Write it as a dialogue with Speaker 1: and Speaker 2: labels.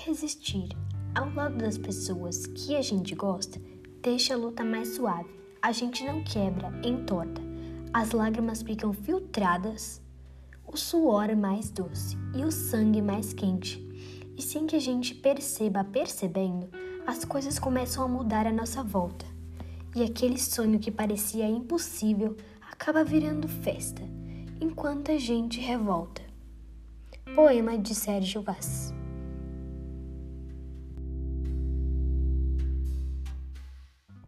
Speaker 1: resistir ao lado das pessoas que a gente gosta deixa a luta mais suave. A gente não quebra, entorta. As lágrimas ficam filtradas, o suor é mais doce e o sangue mais quente. E sem que a gente perceba percebendo, as coisas começam a mudar à nossa volta. E aquele sonho que parecia impossível acaba virando festa, enquanto a gente revolta. Poema de Sérgio Vaz